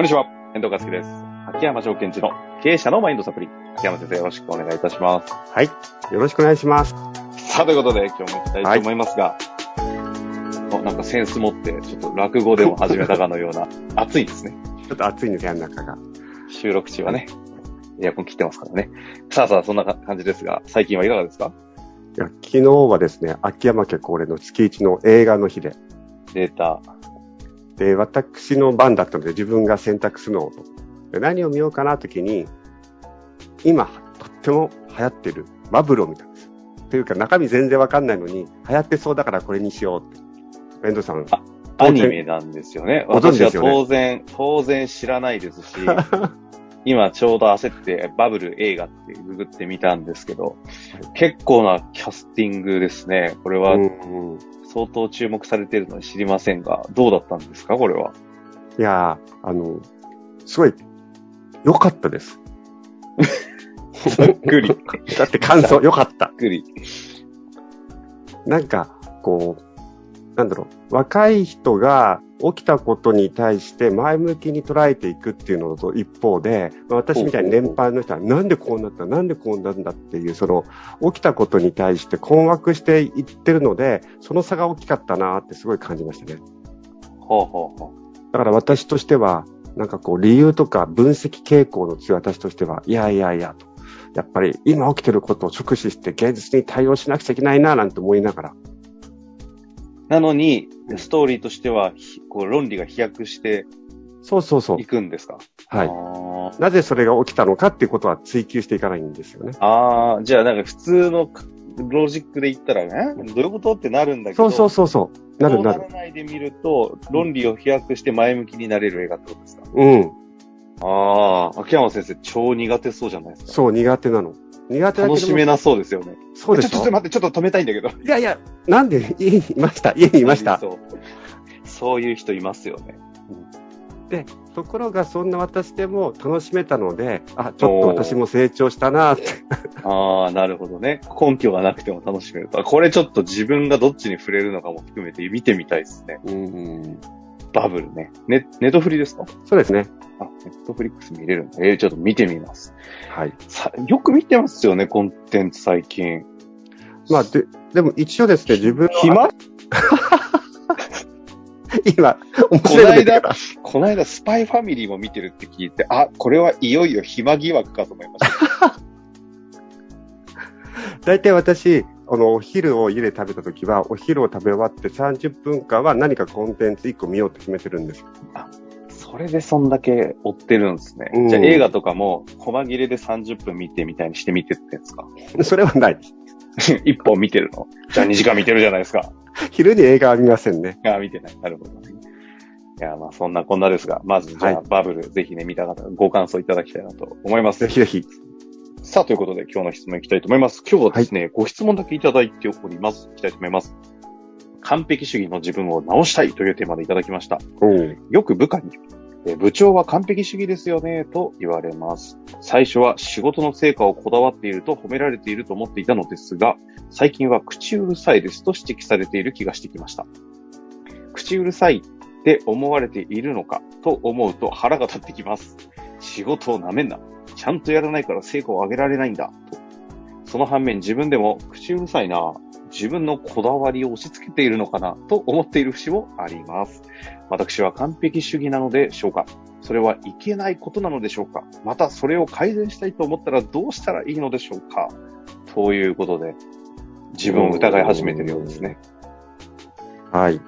こんにちは、遠藤和樹です。秋山証券地の経営者のマインドサプリ。秋山先生よろしくお願いいたします。はい。よろしくお願いします。さあ、ということで今日も行きたいと思いますが、おなんかセンス持って、ちょっと落語でも始めたかのような、暑いですね。ちょっと暑いんですよ、中が。収録中はね、エアコン切ってますからね。さあさあ、そんな感じですが、最近はいかがですか？いや昨日はですね、秋山家恒例の月一の映画の日で、データ。で、私の番だったので自分が選択するのをで何を見ようかなときに、今、とっても流行ってるバブルを見たんです。というか、中身全然わかんないのに、流行ってそうだからこれにしようって。遠藤さん。あアニメなんですよね。私はですよね当然、当然知らないですし、今ちょうど焦ってバブル映画ってググってみたんですけど、結構なキャスティングですね。これはうん相当注目されているのは知りませんが、どうだったんですか？これは。いやー、あの、すごい、良かったです。ざっくり。ざ っだって感想良かった。くり。なんか、こう、なんだろう、若い人が起きたことに対して前向きに捉えていくっていうのと一方で、まあ私みたいに年配の人はなんでこうなったなんでこうなんだっていう、その起きたことに対して困惑していってるので、その差が大きかったなってすごい感じましたね。ほうほうほだから私としては、なんかこう理由とか分析傾向の強い私としては、いやいやいやと。やっぱり今起きてることを直視して現実に対応しなくちゃいけないななんて思いながら、う。なのに、ストーリーとしては、ひこう論理が飛躍してそうそうそうい。くんですか？はい。なぜそれが起きたのかっていうことは追求していかないんですよね。あー、じゃあなんか普通のロジックで言ったらね、どういうことってなるんだけど、そうそうそうそう。なるなるそうなら。ないで見ると、論理を飛躍して前向きになれる映画ってことですか？うん。ああ、秋山先生超苦手そうじゃないですか。そう、苦手なの。苦手だけども楽しめなそうですよね。そうでしょちょっと待って、ちょっと止めたいんだけど。いやいや、なんで家にいました？家にいました。そう。そういう人いますよね。で、ところがそんな私でも楽しめたので、あ、ちょっと私も成長したなって。ああ、なるほどね。根拠がなくても楽しめると。これちょっと自分がどっちに触れるのかも含めて見てみたいですね。うん。バブルね。ネネットフリですか？そうですね。あ、ネットフリックス見れるんだ。えー、ちょっと見てみます。はい。さよく見てますよね、コンテンツ最近。まあ、で、でも一応ですね、自分の。暇？今、面こ白いの間この間スパイファミリーも見てるって聞いて、あ、これはいよいよ暇疑惑かと思いました。大体私、あの、お昼を家で食べたときは、お昼を食べ終わって30分間は何かコンテンツ1個見ようって決めてるんですよ。それでそんだけ追ってるんですね。うんじゃあ映画とかも、細切れで30分見てみたいにして見てってんですか？それはない。一本見てるの？じゃあ2時間見てるじゃないですか。昼に映画は見ませんね。あ、見てない。なるほどね。いや、まあそんなこんなですが、まずじゃあ、はいバブル、ぜひね、見た方、ご感想いただきたいなと思いますぜ。ひぜひ。さあ、ということで今日の質問いきたいと思います。今日はですね、ご質問だけいただいております。いきたいと思います。完璧主義の自分を直したいというテーマでいただきました。よく部下に、え部長は完璧主義ですよね、と言われます。最初は仕事の成果をこだわっていると褒められていると思っていたのですが、最近は口うるさいですと指摘されている気がしてきました。口うるさいって思われているのかと思うと腹が立ってきます。仕事を舐めんな。ちゃんとやらないから成果を上げられないんだ。と。その反面自分でも口うるさいな。自分のこだわりを押し付けているのかなと思っている節もあります。私は完璧主義なのでしょうかそれはいけないことなのでしょうかまたそれを改善したいと思ったらどうしたらいいのでしょうかということで、自分を疑い始めてるようですね。はい。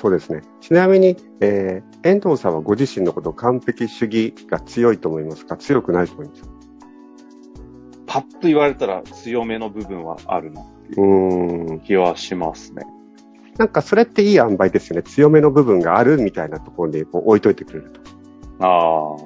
そうですね。ちなみに、えー、遠藤さんはご自身のことを完璧主義が強いと思いますか？強くないと思いますか？パッと言われたら強めの部分はあるなっていう。気はしますね。なんかそれっていい塩梅ですよね。強めの部分があるみたいなところでこう置いといてくれると。あ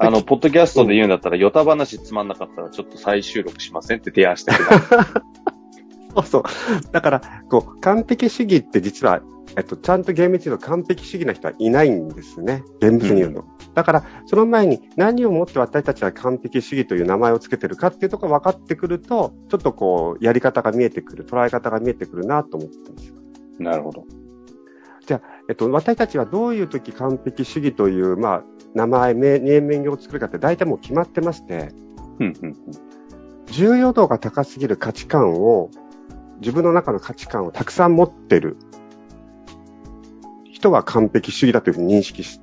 あ。あの、ポッドキャストで言うんだったら、ヨタ話つまんなかったらちょっと再収録しませんって提案してください。そうそう。だから、こう、完璧主義って実は、えっと、ちゃんと厳密に言うと完璧主義な人はいないんですね。厳密に言うと。だから、その前に何をもって私たちは完璧主義という名前をつけてるかっていうところが分かってくると、ちょっとこう、やり方が見えてくる、捉え方が見えてくるなと思ってます。なるほど。えっと、私たちはどういう時完璧主義という、まあ、名前、名、名名を作るかって大体もう決まってまして、うんうんうん、重要度が高すぎる価値観を、自分の中の価値観をたくさん持ってる人は完璧主義だというふうに認識し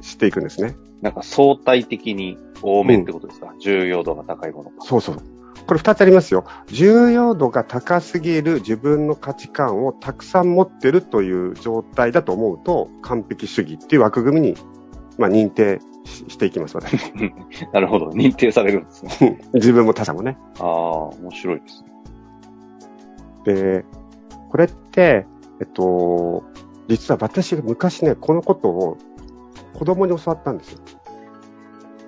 していくんですね。なんか相対的に多めってことですか、うん、重要度が高いものそうそう。これ二つありますよ。重要度が高すぎる自分の価値観をたくさん持ってるという状態だと思うと、完璧主義っていう枠組みに、まあ、認定していきます、私。なるほど。認定されるんですね。自分も他者もね。ああ、面白いですね。で、これって、えっと、実は私が昔ね、このことを子供に教わったんですよ。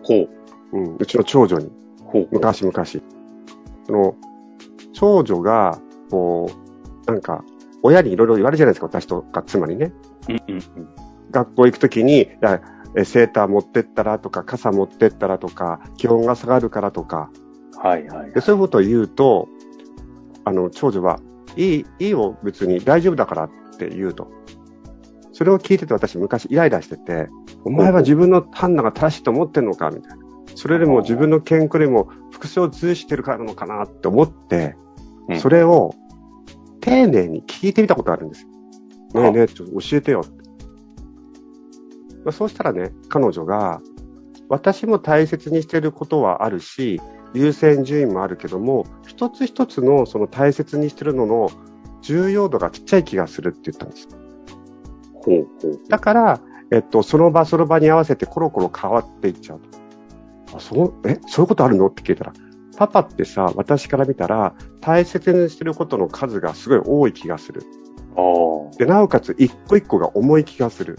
ほう。うん、うちの長女に。ほう。昔々。その、長女が、こう、なんか、親にいろいろ言われるじゃないですか、私とか妻にね。うんうんうん。学校行くときに、いや、セーター持ってったらとか、傘持ってったらとか、気温が下がるからとか。はいはい、はい、で。そういうことを言うと、あの、長女は、いい、いいよ、別に大丈夫だからって言うと。それを聞いてて私昔イライラしてて、お前は自分の判断が正しいと思ってんのかみたいな。それでも自分の健康でも副を通してるからなのかなって思って、それを丁寧に聞いてみたことあるんですよ。ねえねえ、ちょっと教えてよって。まあ、そうしたらね、彼女が、私も大切にしていることはあるし、優先順位もあるけども、一つ一つのその大切にしてるのの重要度がちっちゃい気がするって言ったんです。ほうほうだから、えっと、その場その場に合わせてコロコロ変わっていっちゃうと。あ、そう、え、そういうことあるの？って聞いたら、パパってさ、私から見たら、大切にしてることの数がすごい多い気がする。で、なおかつ一個一個が重い気がする。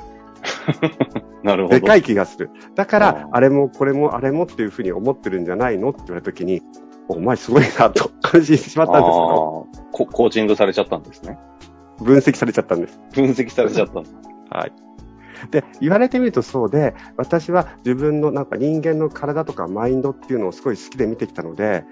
なるほど。でかい気がする。だから、あれもこれもあれもっていうふうに思ってるんじゃないの？って言われたときに、お前すごいなと感じてしまったんですけど。コーチングされちゃったんですね。分析されちゃったんです。分析されちゃったはい。で、言われてみるとそうで、私は自分のなんか人間の体とかマインドっていうのをすごい好きで見てきたので、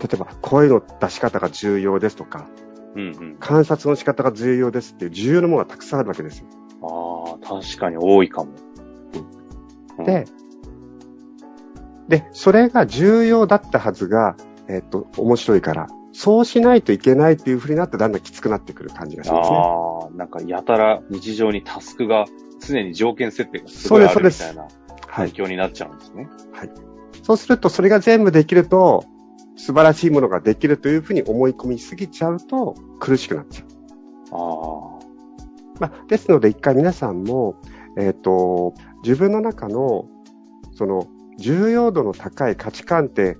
例えば声の出し方が重要ですとか、うんうん、観察の仕方が重要ですっていう重要なものがたくさんあるわけですよ。ああ、確かに多いかも。うん、で、で、それが重要だったはずが、えっ、と、面白いから、そうしないといけないっていうふうになってだんだんきつくなってくる感じがしますね。ああ、なんかやたら日常にタスクが常に条件設定がすごいあるみたいな環境になっちゃうんですね。はい。そうするとそれが全部できると素晴らしいものができるというふうに思い込みすぎちゃうと苦しくなっちゃう。ああ。まあ、ですので一回皆さんも、えっ、ー、と、自分の中のその重要度の高い価値観って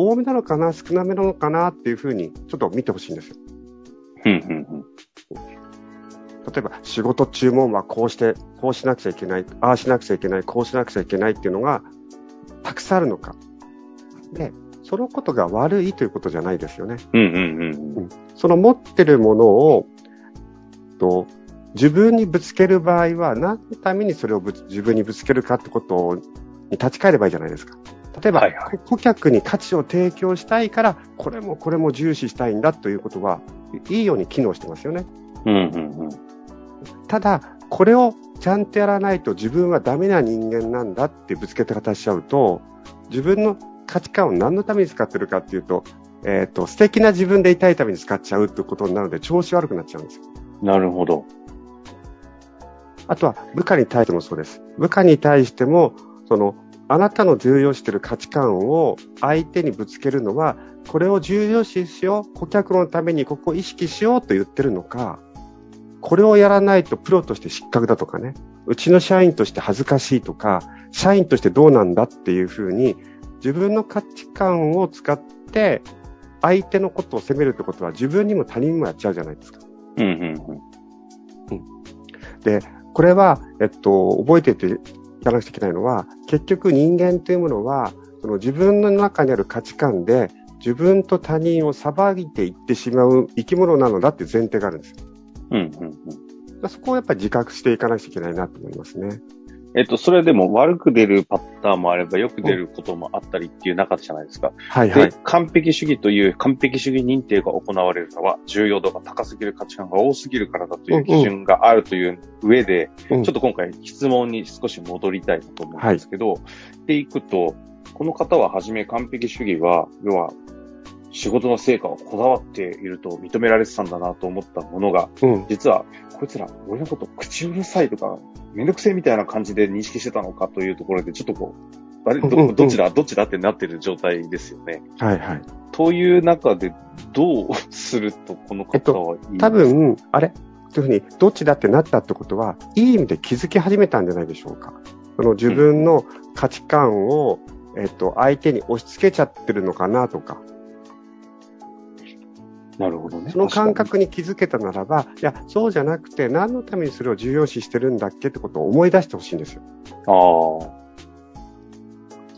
多めなのかな、少なめなのかなっていうふうに、ちょっと見てほしいんですよ。うんうんうん。例えば、仕事注文はこうして、こうしなくちゃいけない、ああしなくちゃいけない、こうしなくちゃいけないっていうのが、たくさんあるのか。で、そのことが悪いということじゃないですよね。うんうんうん、うん。その持ってるものを、と、自分にぶつける場合は、何のためにそれを自分にぶつけるかってことに立ち返ればいいじゃないですか。例えば、はいはい、顧客に価値を提供したいから、これもこれも重視したいんだということは、いいように機能してますよね。うんうんうん、ただ、これをちゃんとやらないと自分はダメな人間なんだってぶつけて方しちゃうと、自分の価値観を何のために使ってるかっていうと、えっ、ー、と、素敵な自分でいたいために使っちゃうってことになるので、調子悪くなっちゃうんですよ。なるほど。あとは、部下に対してもそうです。部下に対しても、その、あなたの重要視している価値観を相手にぶつけるのは、これを重要視しよう、顧客のためにここを意識しようと言ってるのか、これをやらないとプロとして失格だとかね、うちの社員として恥ずかしいとか、社員としてどうなんだっていうふうに、自分の価値観を使って相手のことを責めるってことは自分にも他人にもやっちゃうじゃないですか。うんうんうん。うん、で、これは、えっと、覚えていてかなくちゃいけないのは、結局人間というものは、その自分の中にある価値観で、自分と他人を裁いていってしまう生き物なのだっていう前提があるんです。うんうんうん。そこをやっぱり自覚していかなきゃいけないなと思いますね。えっと、それでも悪く出るパターンもあれば、よく出ることもあったりっていう中じゃないですか。はいはいで。、完璧主義という完璧主義認定が行われるのは、重要度が高すぎる価値観が多すぎるからだという基準があるという上で、うんちょっと今回質問に少し戻りたいなと思うんですけど、でいくと、この方ははじめ完璧主義は、要は、仕事の成果をこだわっていると認められてたんだなと思ったものが、うん。実は、こいつら、俺のこと口うるさいとか、めんどくせえみたいな感じで認識してたのかというところで、ちょっとこう、あれ、うんうんうんどどちら、どちらってなってる状態ですよね。はいはい。という中で、どうすると、この方はいい、多、分、あれというふうに、どっちだってなったってことは、いい意味で気づき始めたんじゃないでしょうか。その自分の価値観を、えっと、相手に押し付けちゃってるのかなとか、なるほどね。その感確覚に気づけたならば、いや、そうじゃなくて、何のためにそれを重要視してるんだっけってことを思い出してほしいんですよ。ああ。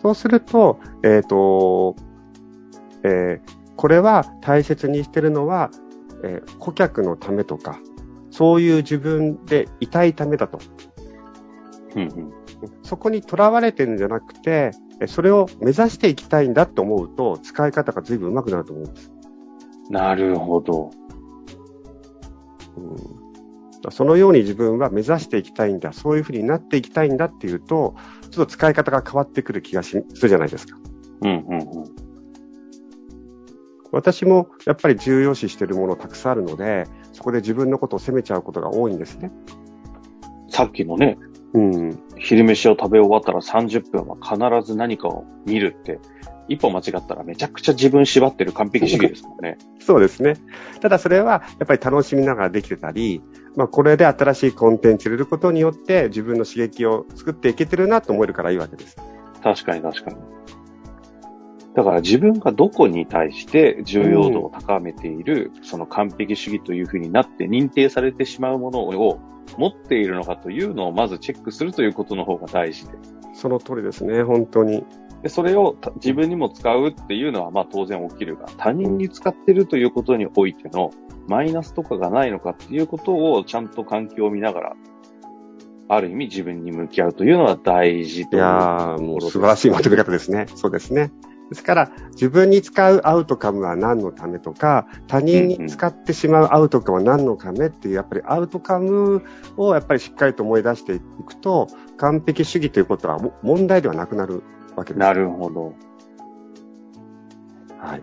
そうすると、えっ、と、えーこれは大切にしてるのは、えー顧客のためとか、そういう自分でいたいためだと。うんうん。そこにとらわれてるんじゃなくて、えそれを目指していきたいんだと思うと、使い方が随分上手くなると思うんです。なるほど。うん、そのように自分は目指していきたいんだ、そういうふうになっていきたいんだっていうと、ちょっと使い方が変わってくる気がしするじゃないですか。うんうんうん。私もやっぱり重要視しているものたくさんあるので、そこで自分のことを責めちゃうことが多いんですね。さっきのね、うん。昼飯を食べ終わったら30分は必ず何かを見るって、一歩間違ったらめちゃくちゃ自分縛ってる完璧主義ですもんね。そうですね。ただそれはやっぱり楽しみながらできてたり、まあこれで新しいコンテンツを入れることによって自分の刺激を作っていけてるなと思えるからいいわけです。確かに確かに。だから自分がどこに対して重要度を高めている、その完璧主義というふうになって認定されてしまうものを持っているのかというのをまずチェックするということの方が大事で。その通りですね、本当に。でそれを自分にも使うっていうのはまあ当然起きるが、他人に使ってるということにおいてのマイナスとかがないのかっていうことをちゃんと環境を見ながら、ある意味自分に向き合うというのは大事といや、もう素晴らしいまとめ方ですね。そうですね。ですから、自分に使うアウトカムは何のためとか、他人に使ってしまうアウトカムは何のためっていう、やっぱりアウトカムをやっぱりしっかりと思い出していくと、完璧主義ということは問題ではなくなるわけです。なるほど。はい。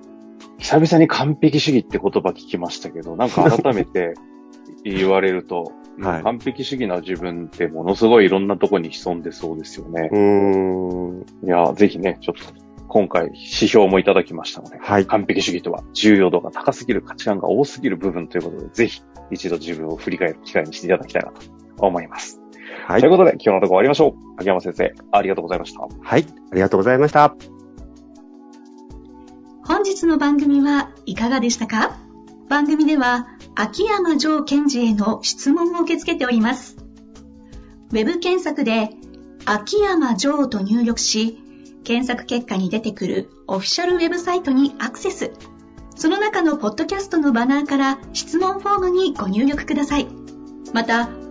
久々に完璧主義って言葉聞きましたけど、なんか改めて 言われると、はい完璧主義な自分ってものすごいいろんなとこに潜んでそうですよねう。ーん。いや、ぜひね、ちょっと今回指標もいただきましたので、はい。完璧主義とは重要度が高すぎる価値観が多すぎる部分ということで、ぜひ一度自分を振り返る機会にしていただきたいなと思います。はいという。ことで、今日のところ終わりましょう。秋山先生、ありがとうございました。はい。ありがとうございました。本日の番組はいかがでしたか？番組では秋山城賢治への質問を受け付けております。ウェブ検索で秋山城と入力し、検索結果に出てくるオフィシャルウェブサイトにアクセス。その中のポッドキャストのバナーから質問フォームにご入力ください。また、